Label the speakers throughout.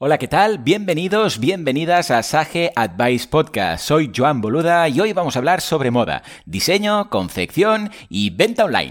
Speaker 1: Hola, ¿qué tal? Bienvenidos, bienvenidas a Sage Advice Podcast. Soy Joan Boluda y hoy vamos a hablar sobre moda, diseño, confección y venta online.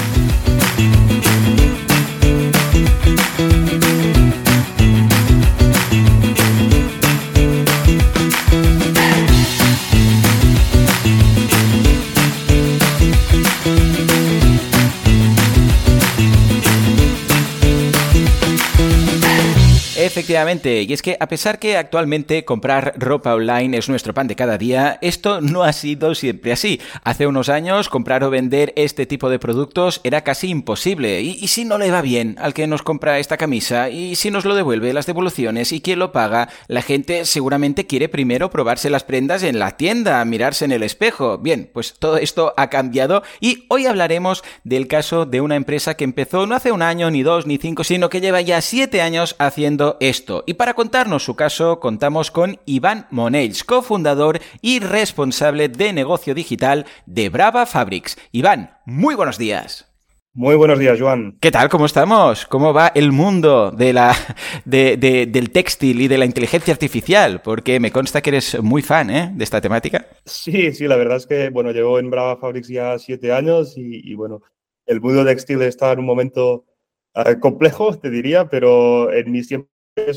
Speaker 1: Efectivamente, y es que a pesar que actualmente comprar ropa online es nuestro pan de cada día, esto no ha sido siempre así. Hace unos años comprar o vender este tipo de productos era casi imposible. ¿Y, si no le va bien al que nos compra esta camisa? ¿Y si nos lo devuelve las devoluciones? ¿Y quién lo paga? La gente seguramente quiere primero probarse las prendas en la tienda, mirarse en el espejo. Bien, pues todo esto ha cambiado y hoy hablaremos del caso de una empresa que empezó no hace un año, ni dos, ni cinco, sino que lleva ya siete años haciendo esto. Y para contarnos su caso, contamos con Iván Monells, cofundador y responsable de negocio digital de Brava Fabrics. Iván, muy buenos días.
Speaker 2: Muy buenos días, Joan.
Speaker 1: ¿Qué tal? ¿Cómo estamos? ¿Cómo va el mundo de la, del textil y de la inteligencia artificial? Porque me consta que eres muy fan ¿eh? de esta temática.
Speaker 2: Sí, sí, la verdad es que, bueno, llevo en Brava Fabrics ya siete años y, bueno, el mundo textil está en un momento eh, complejo, te diría, pero en mis tiempos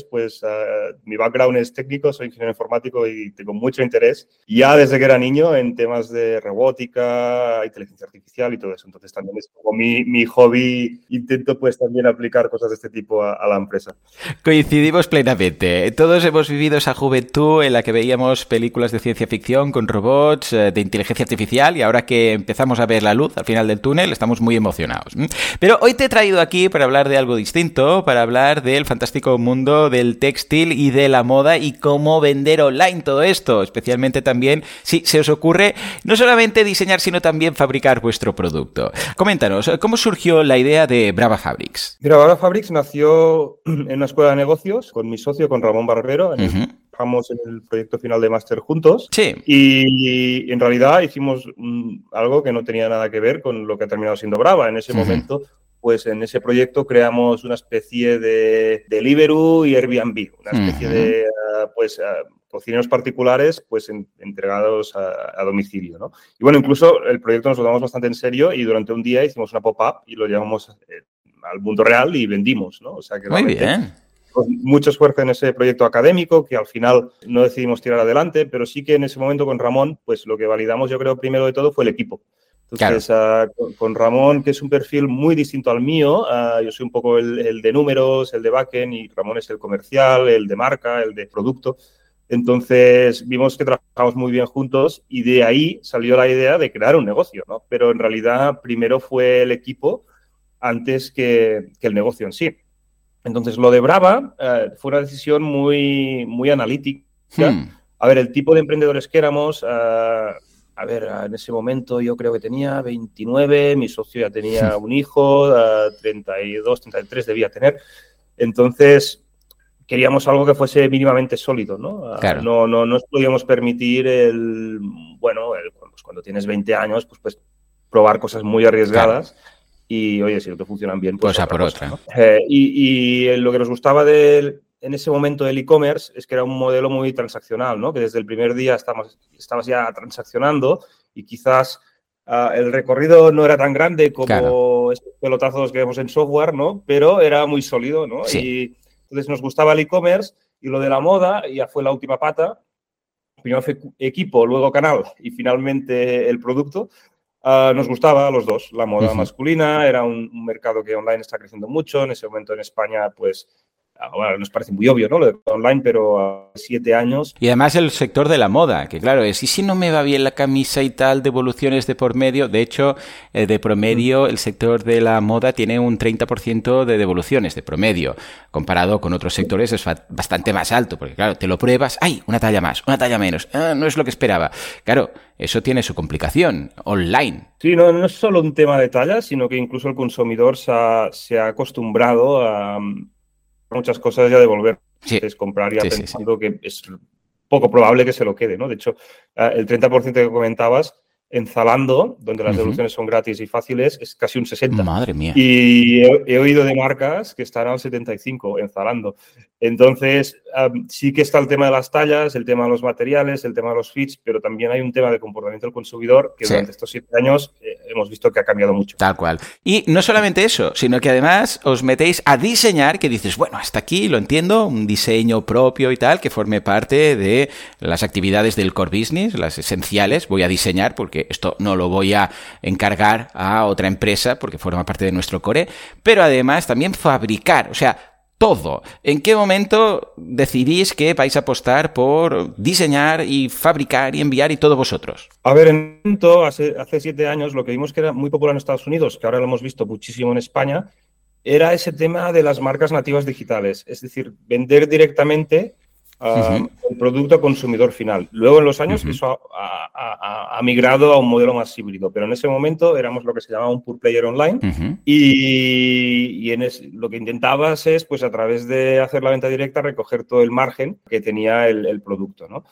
Speaker 2: pues uh, mi background es técnico, soy ingeniero informático y tengo mucho interés ya desde que era niño en temas de robótica, inteligencia artificial y todo eso. Entonces también es como mi, mi hobby, intento pues también aplicar cosas de este tipo a, a, la empresa.
Speaker 1: Coincidimos plenamente. Todos hemos vivido esa juventud en la que veíamos películas de ciencia ficción con robots, eh, de inteligencia artificial y ahora que empezamos a ver la luz al final del túnel estamos muy emocionados. Pero hoy te he traído aquí para hablar de algo distinto, para hablar del fantástico mundo del textil y de la moda y cómo vender online todo esto, especialmente también si se os ocurre no solamente diseñar, sino también fabricar vuestro producto. Coméntanos, ¿cómo surgió la idea de Brava Fabrics?
Speaker 2: Brava Fabrics nació en una escuela de negocios con mi socio, con Ramón Barbero. En trabajamos en el proyecto final de máster juntos.
Speaker 1: Sí.
Speaker 2: Y, en realidad hicimos algo que no tenía nada que ver con lo que ha terminado siendo Brava. En ese momento pues en ese proyecto creamos una especie de Deliveroo y Airbnb, una especie de uh, pues, uh, cocineros particulares pues entregados a, a, domicilio. ¿no? Y bueno, incluso el proyecto nos lo tomamos bastante en serio y durante un día hicimos una pop-up y lo llevamos eh, al mundo real y vendimos. ¿no? O
Speaker 1: sea que Muy bien.
Speaker 2: Mucho esfuerzo en ese proyecto académico que al final no decidimos tirar adelante, pero sí que en ese momento con Ramón, pues lo que validamos yo creo primero de todo fue el equipo. Entonces, claro. uh, con, Ramón, que es un perfil muy distinto al mío, uh, yo soy un poco el, el, de números, el de backend, y Ramón es el comercial, el de marca, el de producto. Entonces, vimos que trabajamos muy bien juntos y de ahí salió la idea de crear un negocio, ¿no? Pero en realidad, primero fue el equipo antes que, que el negocio en sí. Entonces, lo de Brava uh, fue una decisión muy, muy analítica. Hmm. A ver, el tipo de emprendedores que éramos a ver, en ese momento yo creo que tenía 29, mi socio ya tenía un hijo, 32, 33 debía tener. Entonces, queríamos algo que fuese mínimamente sólido, ¿no?
Speaker 1: Claro.
Speaker 2: No, no, no nos podíamos permitir el, bueno, el, pues cuando tienes 20 años, pues, pues probar cosas muy arriesgadas. Claro. Y oye, si no te funcionan bien,
Speaker 1: pues. Cosa por otra.
Speaker 2: ¿no? eh, y, y, lo que nos gustaba del, en ese momento del e-commerce es que era un modelo muy transaccional, ¿no? Que desde el primer día estabas, estabas ya transaccionando y quizás uh, el recorrido no era tan grande como claro. estos pelotazos que vemos en software, ¿no? Pero era muy sólido, ¿no?
Speaker 1: Sí.
Speaker 2: Y entonces nos gustaba el e-commerce y lo de la moda ya fue la última pata. Primero fue equipo, luego canal y finalmente el producto. Uh, nos gustaba a los dos. La moda uh -huh. masculina era un, un mercado que online está creciendo mucho. En ese momento en España, pues ahora nos parece muy obvio, ¿no? Lo de online, pero a siete años.
Speaker 1: Y además el sector de la moda, que claro, es, y si no me va bien la camisa y tal, devoluciones de por medio, de hecho, eh, de promedio, el sector de la moda tiene un 30% de devoluciones de promedio, comparado con otros sectores es bastante más alto, porque claro, te lo pruebas, ¡ay! Una talla más, una talla menos, ah, no es lo que esperaba. Claro, eso tiene su complicación online.
Speaker 2: Sí, no, no es solo un tema de talla, sino que incluso el consumidor se ha acostumbrado a muchas cosas ya devolver. Es comprar ya pensando que es poco probable que se lo quede, ¿no? De hecho, ah, el 30% que comentabas en Zalando, donde las devoluciones son gratis y fáciles, es casi un 60.
Speaker 1: Madre mía.
Speaker 2: Y he, oído de marcas que están al 75 en Zalando. Entonces, sí que está el tema de las tallas, el tema de los materiales, el tema de los fits, pero también hay un tema de comportamiento del consumidor que durante estos siete años eh, hemos visto que ha cambiado mucho.
Speaker 1: Tal cual. Y no solamente eso, sino que además os metéis a diseñar, que dices, bueno, hasta aquí lo entiendo, un diseño propio y tal, que forme parte de las actividades del core business, las esenciales, voy a diseñar porque esto no lo voy a encargar a otra empresa porque forma parte de nuestro core, pero además también fabricar, o sea, todo. ¿En qué momento decidís que vais a apostar por diseñar y fabricar y enviar y todo vosotros?
Speaker 2: A ver, en hace, hace siete años lo que vimos que era muy popular en Estados Unidos, que ahora lo hemos visto muchísimo en España, era ese tema de las marcas nativas digitales, es decir, vender directamente el producto consumidor final. Luego en los años eso ha, migrado a un modelo más híbrido, pero en ese momento éramos lo que se llamaba un pure player online y, en lo que intentabas es, pues a través de hacer la venta directa, recoger todo el margen que tenía el, el producto, ¿no?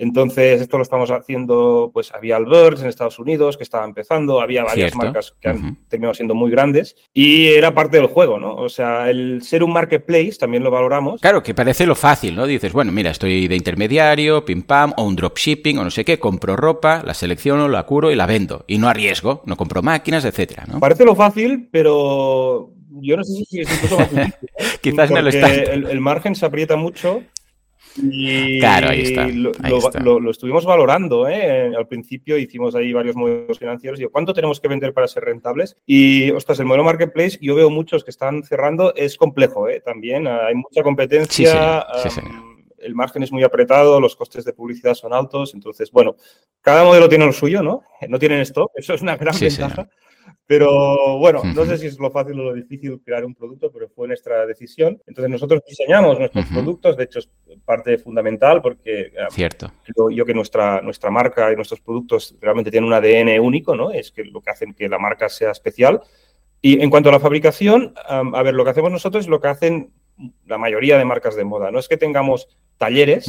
Speaker 2: Entonces, esto lo estamos haciendo, pues había Alberts en Estados Unidos que estaba empezando, había varias marcas que han terminado siendo muy grandes y era parte del juego, ¿no? O sea, el ser un marketplace también lo valoramos.
Speaker 1: Claro, que parece lo fácil, ¿no? Dices, bueno, mira, estoy de intermediario, pim pam, o un dropshipping, o no sé qué, compro ropa, la selecciono, la curo y la vendo. Y no arriesgo, no compro máquinas, etcétera, ¿no?
Speaker 2: Parece lo fácil, pero yo no sé si es incluso más difícil.
Speaker 1: ¿eh? Quizás no lo está.
Speaker 2: el margen se aprieta mucho y claro, ahí está. Lo, estuvimos valorando. ¿eh? Al principio hicimos ahí varios modelos financieros. Y ¿cuánto tenemos que vender para ser rentables? Y, ostras, el modelo marketplace, yo veo muchos que están cerrando, es complejo ¿eh? también. Hay mucha competencia. el margen es muy apretado, los costes de publicidad son altos. Entonces, bueno, cada modelo tiene lo suyo, ¿no? No tienen esto. Eso es una gran ventaja. Pero bueno, no sé si es lo fácil o lo difícil crear un producto, pero fue nuestra decisión. Entonces nosotros diseñamos nuestros productos, de hecho es parte fundamental porque
Speaker 1: ah, Cierto.
Speaker 2: creo yo que nuestra, nuestra marca y nuestros productos realmente tienen un ADN único, ¿no? Es que lo que hacen que la marca sea especial. Y en cuanto a la fabricación, a ver, lo que hacemos nosotros es lo que hacen la mayoría de marcas de moda. No es que tengamos talleres,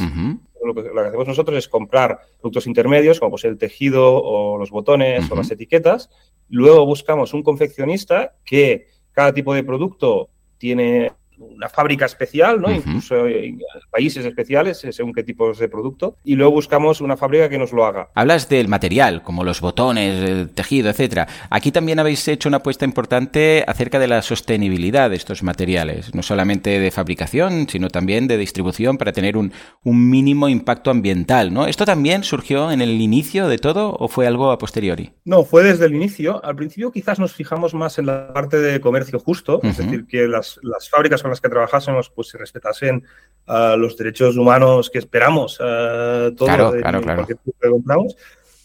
Speaker 2: lo, que, hacemos nosotros es comprar productos intermedios, como pues el tejido o los botones o las etiquetas. Luego buscamos un confeccionista que cada tipo de producto tiene una fábrica especial, ¿no? Incluso en países especiales, eh, según qué tipos de producto, y luego buscamos una fábrica que nos lo haga.
Speaker 1: Hablas del material, como los botones, el tejido, etcétera. Aquí también habéis hecho una apuesta importante acerca de la sostenibilidad de estos materiales, no solamente de fabricación, sino también de distribución para tener un, un mínimo impacto ambiental, ¿no? ¿Esto también surgió en el inicio de todo o fue algo a posteriori?
Speaker 2: No, fue desde el inicio. Al principio quizás nos fijamos más en la parte de comercio justo, es decir, que las, las fábricas con las que trabajásemos pues se respetasen uh, los derechos humanos que esperamos uh, todos claro, claro, claro. que compramos.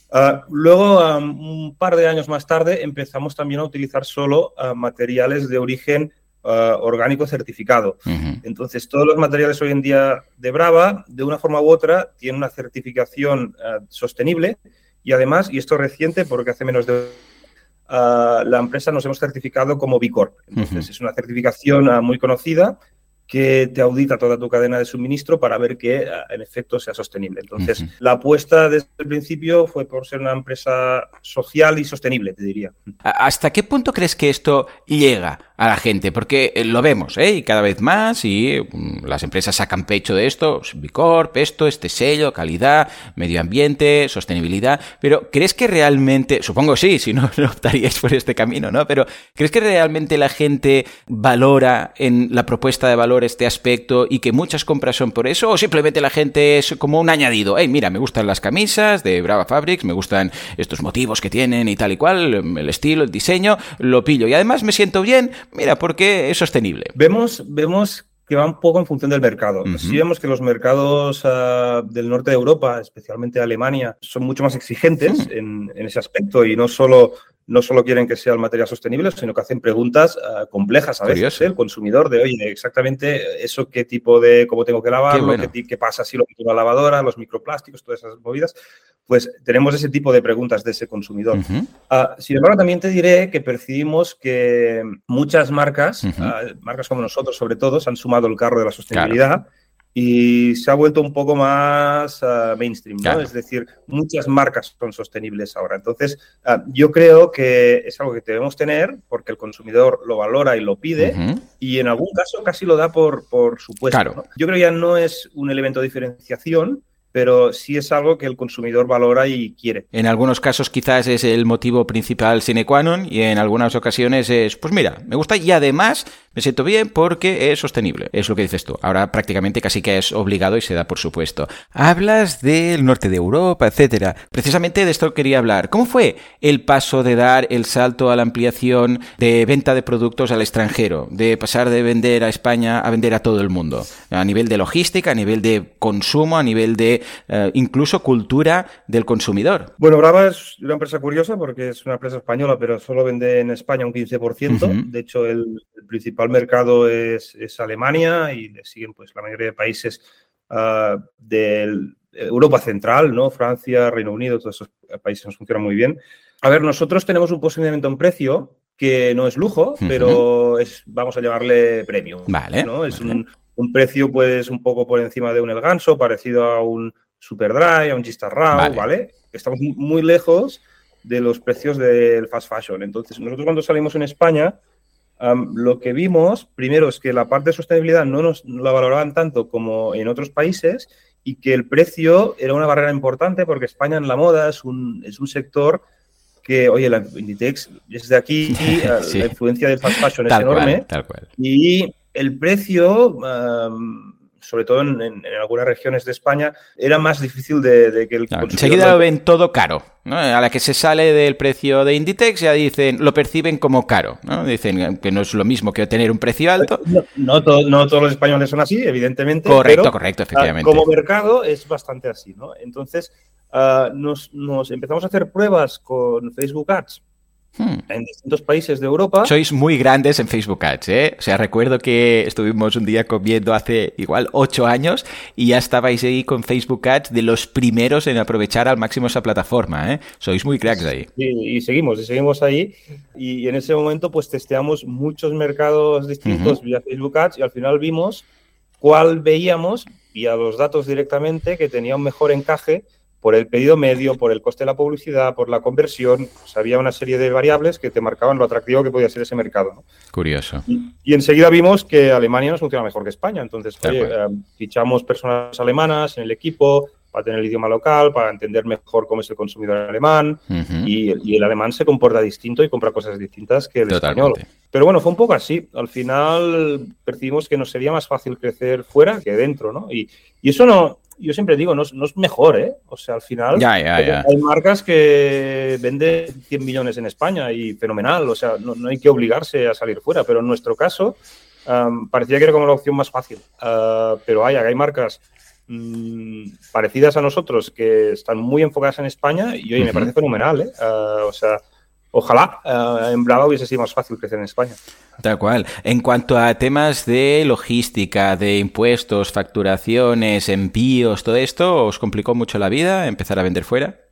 Speaker 2: Uh, luego, un par de años más tarde, empezamos también a utilizar solo materiales de origen orgánico certificado. -huh. Entonces, todos los materiales hoy en día de Brava, de una forma u otra, tienen una certificación sostenible y además, y esto es reciente porque hace menos de uh, la empresa nos hemos certificado como B Corp. Entonces, uh -huh. es una certificación uh, muy conocida que te audita toda tu cadena de suministro para ver que en efecto sea sostenible. Entonces, uh -huh. la apuesta desde el principio fue por ser una empresa social y sostenible, te diría.
Speaker 1: ¿Hasta qué punto crees que esto llega a la gente, porque eh, lo vemos, ¿eh? Y cada vez más, y mm, las empresas sacan pecho de esto, Bicorp, esto, este sello, calidad, medio ambiente, sostenibilidad, pero ¿crees que realmente, supongo sí, si no, no optaríais por este camino, ¿no? Pero ¿crees que realmente la gente valora en la propuesta de valor este aspecto y que muchas compras son por eso? ¿O simplemente la gente es como un añadido? Hey, mira, me gustan las camisas de Brava Fabrics, me gustan estos motivos que tienen y tal y cual, el estilo, el diseño, lo pillo y además me siento bien, Mira, porque es sostenible.
Speaker 2: Vemos, vemos que va un poco en función del mercado. Si vemos que los mercados ah, del norte de Europa, especialmente Alemania, son mucho más exigentes en, en, ese aspecto y no solo no solo quieren que sea el material sostenible, sino que hacen preguntas ah, complejas a veces, ¿eh? el consumidor, de, oye, exactamente eso qué tipo de, cómo tengo que lavarlo, qué, pasa si lo meto en la lavadora, los microplásticos, todas esas movidas, pues tenemos ese tipo de preguntas de ese consumidor. Ah, sin embargo, también te diré que percibimos que muchas marcas, ah, marcas como nosotros sobre todo, se han sumado el carro de la sostenibilidad y se ha vuelto un poco más ah, mainstream, ¿no? Es decir, muchas marcas son sostenibles ahora. Entonces, ah, yo creo que es algo que debemos tener porque el consumidor lo valora y lo pide y en algún caso casi lo da por, por supuesto. Yo creo que ya no es un elemento de diferenciación, pero sí es algo que el consumidor valora y quiere.
Speaker 1: En algunos casos quizás es el motivo principal sine qua non y en algunas ocasiones es, pues mira, me gusta y además me siento bien porque es sostenible. Es lo que dices tú. Ahora prácticamente casi que es obligado y se da por supuesto. Hablas del norte de Europa, etcétera. Precisamente de esto quería hablar. ¿Cómo fue el paso de dar el salto a la ampliación de venta de productos al extranjero? De pasar de vender a España a vender a todo el mundo. A nivel de logística, a nivel de consumo, a nivel de eh, incluso cultura del consumidor.
Speaker 2: Bueno, Brava es una empresa curiosa porque es una empresa española, pero solo vende en España un 15%. De hecho, el, principal mercado es, Alemania y le siguen pues la mayoría de países uh, de Europa Central, ¿no? Francia, Reino Unido, todos esos países nos funcionan muy bien. A ver, nosotros tenemos un posicionamiento en precio que no es lujo, pero es, vamos a llamarle premio.
Speaker 1: Vale.
Speaker 2: ¿no? Es un, un precio pues un poco por encima de un El Ganso, parecido a un Superdry, a un Gistarrao, vale. ¿vale? Estamos muy lejos de los precios del fast fashion. Entonces, nosotros cuando salimos en España, lo que vimos, primero, es que la parte de sostenibilidad no nos la valoraban tanto como en otros países y que el precio era una barrera importante porque España en la moda es un, es un sector que, oye, la Inditex desde aquí, la influencia del fast fashion es enorme.
Speaker 1: tal cual.
Speaker 2: Y el precio, sobre todo en, algunas regiones de España, era más difícil de, que el
Speaker 1: consumidor... Enseguida lo ven todo caro. A la que se sale del precio de Inditex ya dicen, lo perciben como caro. ¿no? Dicen que no es lo mismo que tener un precio alto.
Speaker 2: No, todos los españoles son así, evidentemente.
Speaker 1: Correcto, correcto, ah, efectivamente.
Speaker 2: Como mercado es bastante así. ¿no? Entonces, ah, nos empezamos a hacer pruebas con Facebook Ads Hmm. en distintos países de Europa.
Speaker 1: Sois muy grandes en Facebook Ads, ¿eh? O sea, recuerdo que estuvimos un día comiendo hace igual ocho años y ya estabais ahí con Facebook Ads de los primeros en aprovechar al máximo esa plataforma, ¿eh? Sois muy cracks ahí.
Speaker 2: y seguimos, y seguimos ahí. Y en ese momento, pues testeamos muchos mercados distintos vía Facebook Ads y al final vimos cuál veíamos, vía los datos directamente, que tenía un mejor encaje por el pedido medio, por el coste de la publicidad, por la conversión. había una serie de variables que te marcaban lo atractivo que podía ser ese mercado.
Speaker 1: Curioso.
Speaker 2: Y, enseguida vimos que Alemania nos funciona mejor que España. Entonces, eh, fichamos personas alemanas en el equipo para tener el idioma local, para entender mejor cómo es el consumidor alemán. y, el alemán se comporta distinto y compra cosas distintas que el español. Pero bueno, fue un poco así. Al final percibimos que nos sería más fácil crecer fuera que dentro, ¿no? Y, y eso no, yo siempre digo, no, no, es mejor, ¿eh? O sea, al final hay marcas que venden 100 millones en España y fenomenal, o sea, no, hay que obligarse a salir fuera, pero en nuestro caso parecía que era como la opción más fácil. Ah, pero hay, hay marcas mm, parecidas a nosotros que están muy enfocadas en España y oye, me parece fenomenal, ¿eh? Ah, o sea, ojalá eh, en Brava hubiese sido más fácil crecer en España.
Speaker 1: Tal cual. En cuanto a temas de logística, de impuestos, facturaciones, envíos, todo esto, ¿os complicó mucho la vida empezar a vender fuera?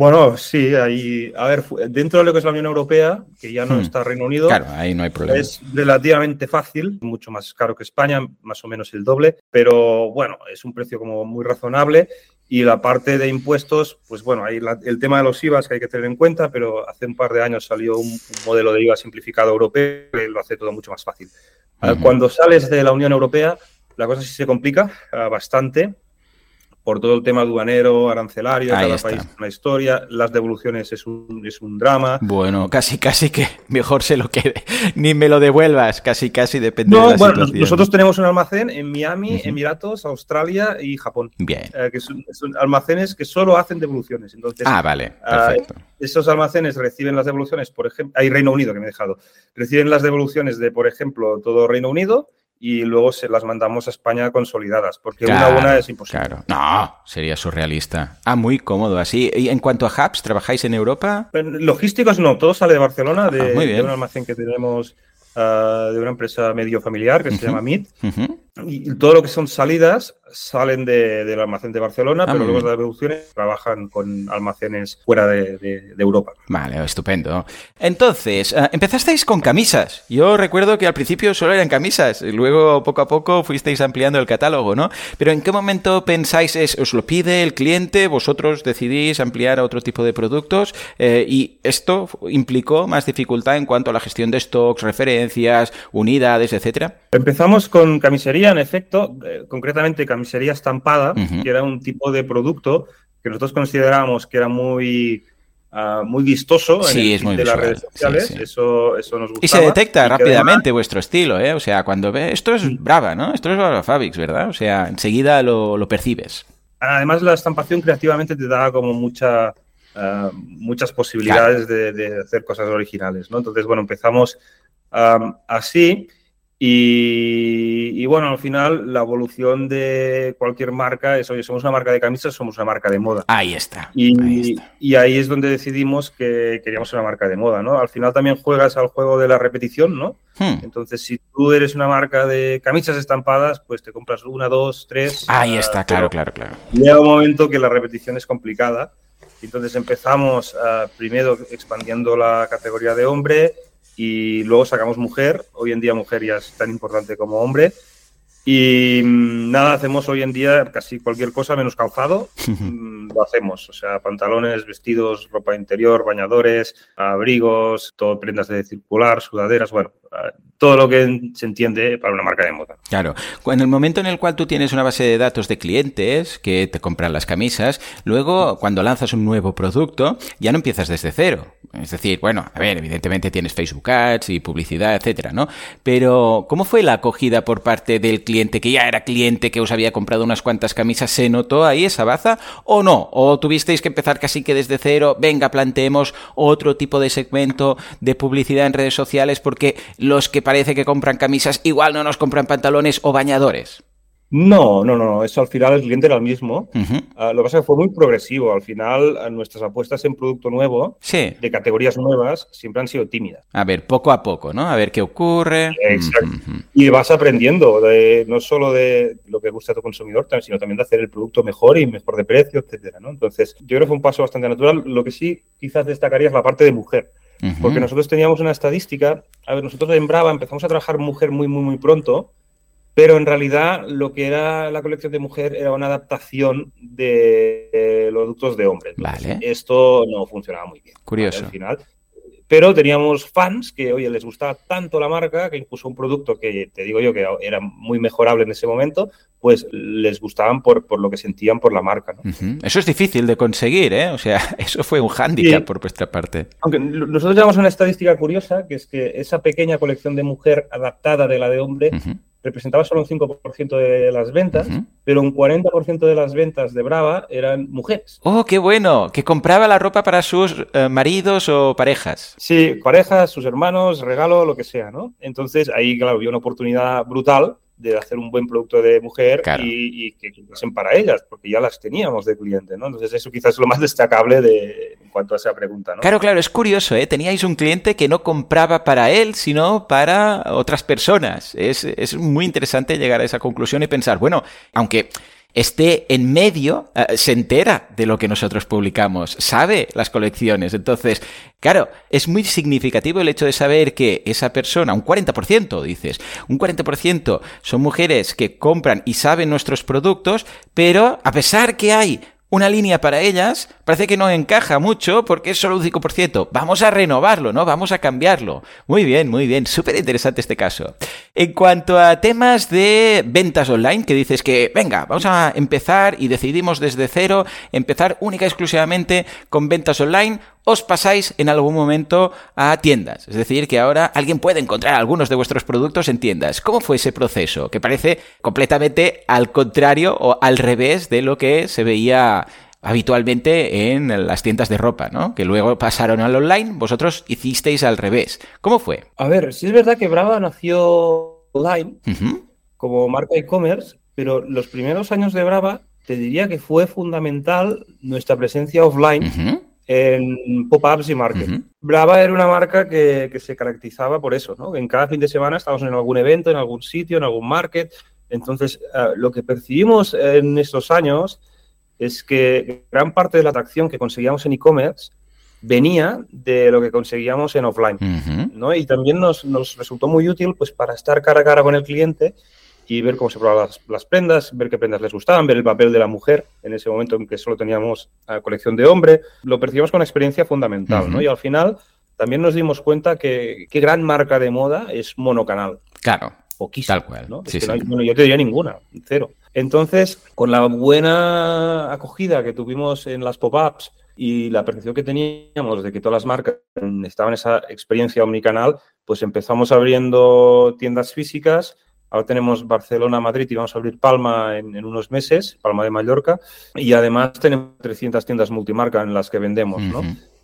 Speaker 2: Bueno, sí, ahí, a ver, dentro de lo que es la Unión Europea, que ya no hmm. está Reino Unido,
Speaker 1: claro, ahí no hay problema.
Speaker 2: Es relativamente fácil, mucho más caro que España, más o menos el doble, pero bueno, es un precio como muy razonable y la parte de impuestos, pues bueno, hay el tema de los IVAs que hay que tener en cuenta, pero hace un par de años salió un, modelo de IVA simplificado europeo que lo hace todo mucho más fácil. Cuando sales de la Unión Europea, la cosa sí se complica ah, bastante por todo el tema aduanero, arancelario, cada país una historia, las devoluciones es un, es un drama.
Speaker 1: Bueno, casi casi que mejor se lo quede, ni me lo devuelvas, casi casi depende de la bueno,
Speaker 2: Nosotros tenemos un almacén en Miami, Emiratos, Australia y Japón.
Speaker 1: Bien.
Speaker 2: Eh, que son, almacenes que solo hacen devoluciones. Entonces,
Speaker 1: ah, vale, ah, perfecto.
Speaker 2: esos almacenes reciben las devoluciones, por ejemplo, hay Reino Unido que me he dejado, reciben las devoluciones de, por ejemplo, todo Reino Unido y luego se las mandamos a España consolidadas, porque una a una es imposible.
Speaker 1: Claro, no, sería surrealista. Ah, muy cómodo así. ¿Y en cuanto a hubs, trabajáis en Europa?
Speaker 2: Logísticos no, todo sale de Barcelona, de, ah, de un almacén que tenemos uh, de una empresa medio familiar que se llama MIT. Y todo lo que son salidas salen de, del almacén de Barcelona, ah, pero luego las producciones trabajan con almacenes fuera de, Europa.
Speaker 1: Vale, estupendo. Entonces, eh, empezasteis con camisas. Yo recuerdo que al principio solo eran camisas, y luego poco a poco fuisteis ampliando el catálogo, ¿no? Pero ¿en qué momento pensáis es, os lo pide el cliente, vosotros decidís ampliar a otro tipo de productos eh, y esto implicó más dificultad en cuanto a la gestión de stocks, referencias, unidades, etcétera?
Speaker 2: Empezamos con camisería, en efecto, eh, concretamente camisería camisería estampada, que era un tipo de producto que nosotros considerábamos que era muy, uh, muy vistoso
Speaker 1: sí, en
Speaker 2: de las redes sociales. Eso, eso nos gustaba.
Speaker 1: Y se detecta rápidamente vuestro estilo, ¿eh? O sea, cuando ve esto es brava, ¿no? Esto es Brava Fabrics, ¿verdad? O sea, enseguida lo, lo, percibes.
Speaker 2: Además, la estampación creativamente te da como mucha, uh, muchas posibilidades de, de, hacer cosas originales, ¿no? Entonces, bueno, empezamos um, así. Y, bueno, al final la evolución de cualquier marca es, oye, somos una marca de camisas, somos una marca de moda.
Speaker 1: Ahí está.
Speaker 2: Y ahí, es donde decidimos que queríamos una marca de moda, ¿no? Al final también juegas al juego de la repetición, ¿no? Hmm. Entonces, si tú eres una marca de camisas estampadas, pues te compras una, dos, tres.
Speaker 1: Ahí está, claro, claro, claro.
Speaker 2: Llega un momento que la repetición es complicada. Entonces empezamos primero expandiendo la categoría de hombre, y luego sacamos mujer. Hoy en día mujer ya es tan importante como hombre. Y mm, nada, hacemos hoy en día casi cualquier cosa menos calzado, mm, lo hacemos. O sea, pantalones, vestidos, ropa interior, bañadores, abrigos, todo prendas de circular, sudaderas, bueno, todo lo que se entiende para una marca de moda.
Speaker 1: Claro. En el momento en el cual tú tienes una base de datos de clientes que te compran las camisas, luego cuando lanzas un nuevo producto, ya no empiezas desde cero. Es decir, bueno, a ver, evidentemente tienes Facebook Ads y publicidad, etcétera, ¿no? Pero, ¿cómo fue la acogida por parte del cliente que ya era cliente, que os había comprado unas cuantas camisas? ¿Se notó ahí esa baza o no? ¿O tuvisteis que empezar casi que desde cero? Venga, planteemos otro tipo de segmento de publicidad en redes sociales porque los que parece que compran camisas igual no nos compran pantalones o bañadores.
Speaker 2: No, no, no, eso al final el cliente era el mismo. Ah, lo que pasa es que fue muy progresivo. Al final, nuestras apuestas en producto nuevo, de categorías nuevas, siempre han sido tímidas.
Speaker 1: A ver, poco a poco, ¿no? A ver qué ocurre.
Speaker 2: Exacto. Y vas aprendiendo, de, no solo de lo que gusta a tu consumidor, sino también de hacer el producto mejor y mejor de precio, etcétera, ¿no? Entonces, yo creo que fue un paso bastante natural. Lo que sí quizás destacaría es la parte de mujer. Porque nosotros teníamos una estadística, a ver, nosotros en Brava empezamos a trabajar mujer muy, muy, muy pronto, pero en realidad lo que era la colección de mujer era una adaptación de los productos de hombres.
Speaker 1: Vale.
Speaker 2: Esto no funcionaba muy bien.
Speaker 1: Curioso.
Speaker 2: Al final, pero teníamos fans que, oye, les gustaba tanto la marca que incluso un producto que te digo yo que era muy mejorable en ese momento, pues les gustaban por, por lo que sentían por la marca. ¿no?
Speaker 1: Eso es difícil de conseguir, ¿eh? O sea, eso fue un hándicap por vuestra parte.
Speaker 2: Aunque nosotros llevamos una estadística curiosa, que es que esa pequeña colección de mujer adaptada de la de hombre representaba solo un 5% de las ventas, pero un 40% de las ventas de Brava eran mujeres.
Speaker 1: ¡Oh, qué bueno! Que compraba la ropa para sus eh, maridos o parejas.
Speaker 2: Sí, parejas, sus hermanos, regalo, lo que sea, ¿no? Entonces ahí, claro, había una oportunidad brutal de hacer un buen producto de mujer y, que pasen para ellas, porque ya las teníamos de cliente, ¿no? Entonces eso quizás es lo más destacable de, en cuanto a esa pregunta, ¿no?
Speaker 1: Claro, claro, es curioso, ¿eh? Teníais un cliente que no compraba para él, sino para otras personas. Es, es muy interesante llegar a esa conclusión y pensar, bueno, aunque esté en medio, eh, se entera de lo que nosotros publicamos, sabe las colecciones. Entonces, claro, es muy significativo el hecho de saber que esa persona, un 40%, dices, un 40% son mujeres que compran y saben nuestros productos, pero a pesar que hay una línea para ellas, parece que no encaja mucho porque es solo un 5%. Vamos a renovarlo, ¿no? Vamos a cambiarlo. Muy bien, muy bien. Súper interesante este caso. En cuanto a temas de ventas online, que dices que, venga, vamos a empezar y decidimos desde cero empezar única y exclusivamente con ventas online, os pasáis en algún momento a tiendas. Es decir, que ahora alguien puede encontrar algunos de vuestros productos en tiendas. ¿Cómo fue ese proceso? Que parece completamente al contrario o al revés de lo que se veía habitualmente en las tiendas de ropa, ¿no? Que luego pasaron al online, vosotros hicisteis al revés. ¿Cómo fue?
Speaker 2: A ver, sí es verdad que Brava nació online, como marca e-commerce, pero los primeros años de Brava te diría que fue fundamental nuestra presencia offline en pop-ups y marketing. Brava era una marca que, se caracterizaba por eso, ¿no? En cada fin de semana estábamos en algún evento, en algún sitio, en algún market. Entonces, eh, lo que percibimos en estos años es que gran parte de la atracción que conseguíamos en e-commerce venía de lo que conseguíamos en offline, ¿no? Y también nos, nos, resultó muy útil pues para estar cara a cara con el cliente y ver cómo se probaban las, prendas, ver qué prendas les gustaban, ver el papel de la mujer en ese momento en que solo teníamos la colección de hombre. Lo percibimos con una experiencia fundamental, ¿no? Y al final también nos dimos cuenta que qué gran marca de moda es monocanal.
Speaker 1: Claro.
Speaker 2: Poquísimo. Tal cual. ¿no? bueno, yo te diría ninguna, cero. Entonces, con la buena acogida que tuvimos en las pop-ups y la percepción que teníamos de que todas las marcas estaban en esa experiencia omnicanal, pues empezamos abriendo tiendas físicas Ahora tenemos Barcelona, Madrid y vamos a abrir Palma en, unos meses, Palma de Mallorca. Y además tenemos 300 tiendas multimarca en las que vendemos, ¿no?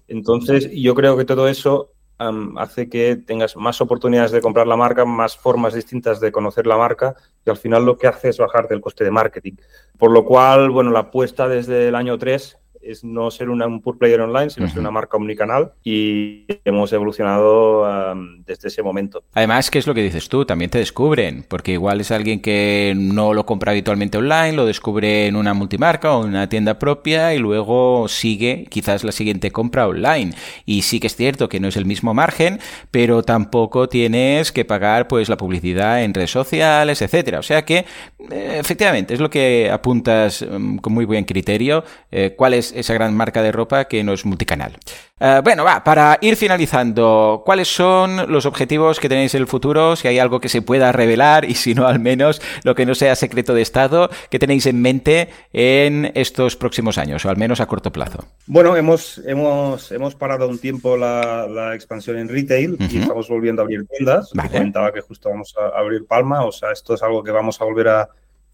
Speaker 2: Entonces, yo creo que todo eso hace que tengas más oportunidades de comprar la marca, más formas distintas de conocer la marca y al final lo que hace es bajarte el coste de marketing. Por lo cual, bueno, la apuesta desde el año 3 es no ser un pure player online, sino ser una marca omnicanal y hemos evolucionado desde ese momento.
Speaker 1: Además, ¿qué es lo que dices tú? También te descubren, porque igual es alguien que no lo compra habitualmente online, lo descubre en una multimarca o en una tienda propia y luego sigue quizás la siguiente compra online. Y sí que es cierto que no es el mismo margen, pero tampoco tienes que pagar pues la publicidad en redes sociales, etcétera. O sea que eh, efectivamente es lo que apuntas mm, con muy buen criterio. Eh, ¿Cuál es esa gran marca de ropa que no es multicanal. Eh, bueno, va, para ir finalizando, ¿cuáles son los objetivos que tenéis en el futuro? Si hay algo que se pueda revelar y si no, al menos lo que no sea secreto de Estado, ¿qué tenéis en mente en estos próximos años o al menos a corto plazo?
Speaker 2: Bueno, hemos, hemos, hemos parado un tiempo la, expansión en retail y estamos volviendo a abrir tiendas. Comentaba que justo vamos a abrir Palma, o sea, esto es algo que vamos a volver a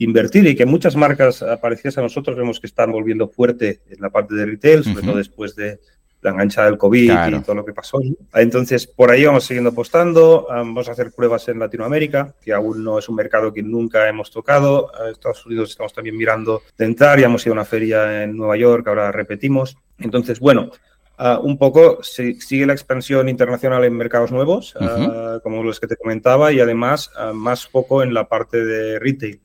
Speaker 2: invertir y que muchas marcas parecidas a nosotros vemos que están volviendo fuerte en la parte de retail, sobre todo después de la enganchada del COVID y todo lo que pasó. Entonces, por ahí vamos siguiendo apostando. Vamos a hacer pruebas en Latinoamérica, que aún no es un mercado que nunca hemos tocado. En Estados Unidos estamos también mirando de entrar. Ya hemos ido a una feria en Nueva York, ahora repetimos. Entonces, bueno, un poco sigue la expansión internacional en mercados nuevos, como los que te comentaba, y además más poco en la parte de retail.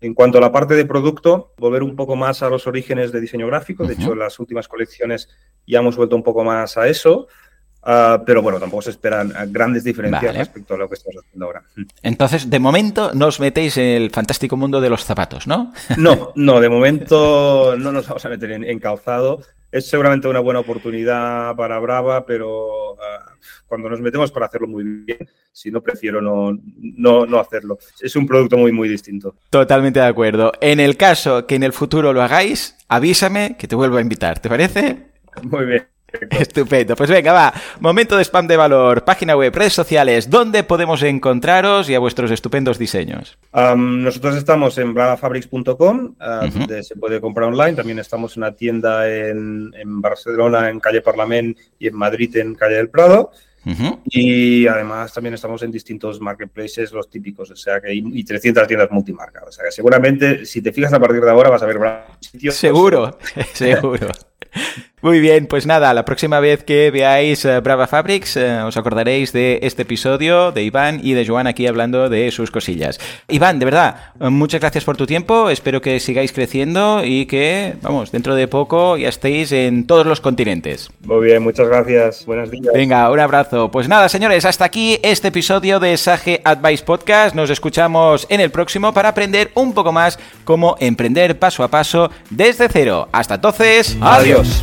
Speaker 2: En cuanto a la parte de producto, volver un poco más a los orígenes de diseño gráfico. De hecho, en las últimas colecciones ya hemos vuelto un poco más a eso. Ah, pero bueno, tampoco se esperan grandes diferencias respecto a lo que estamos haciendo ahora.
Speaker 1: Entonces, de momento no os metéis en el fantástico mundo de los zapatos, ¿no?
Speaker 2: No, no, de momento no nos vamos a meter en calzado es seguramente una buena oportunidad para Brava, pero ah, cuando nos metemos para hacerlo muy bien, si no, prefiero no, no, no, hacerlo. Es un producto muy, muy distinto.
Speaker 1: Totalmente de acuerdo. En el caso que en el futuro lo hagáis, avísame que te vuelvo a invitar. ¿Te parece?
Speaker 2: Muy bien.
Speaker 1: Estupendo. Pues venga, va. Momento de spam de valor. Página web, redes sociales. ¿Dónde podemos encontraros y a vuestros estupendos diseños?
Speaker 2: nosotros estamos en bravafabrics.com, donde se puede comprar online. También estamos en una tienda en, Barcelona, en calle Parlament, y en Madrid, en calle del Prado. Y además también estamos en distintos marketplaces, los típicos, o sea que y 300 tiendas multimarca. O sea que seguramente si te fijas a partir de ahora vas a ver
Speaker 1: sitios. Seguro, seguro. Muy bien, pues nada, la próxima vez que veáis eh, Brava Fabrics eh, os acordaréis de este episodio de Iván y de Joan aquí hablando de sus cosillas. Iván, de verdad, muchas gracias por tu tiempo, espero que sigáis creciendo y que, vamos, dentro de poco ya estéis en todos los continentes.
Speaker 2: Muy bien, muchas gracias, buenos días.
Speaker 1: Venga, un abrazo. Pues nada, señores, hasta aquí este episodio de Sage Advice Podcast. Nos escuchamos en el próximo para aprender un poco más cómo emprender paso a paso desde cero. Hasta entonces, adiós.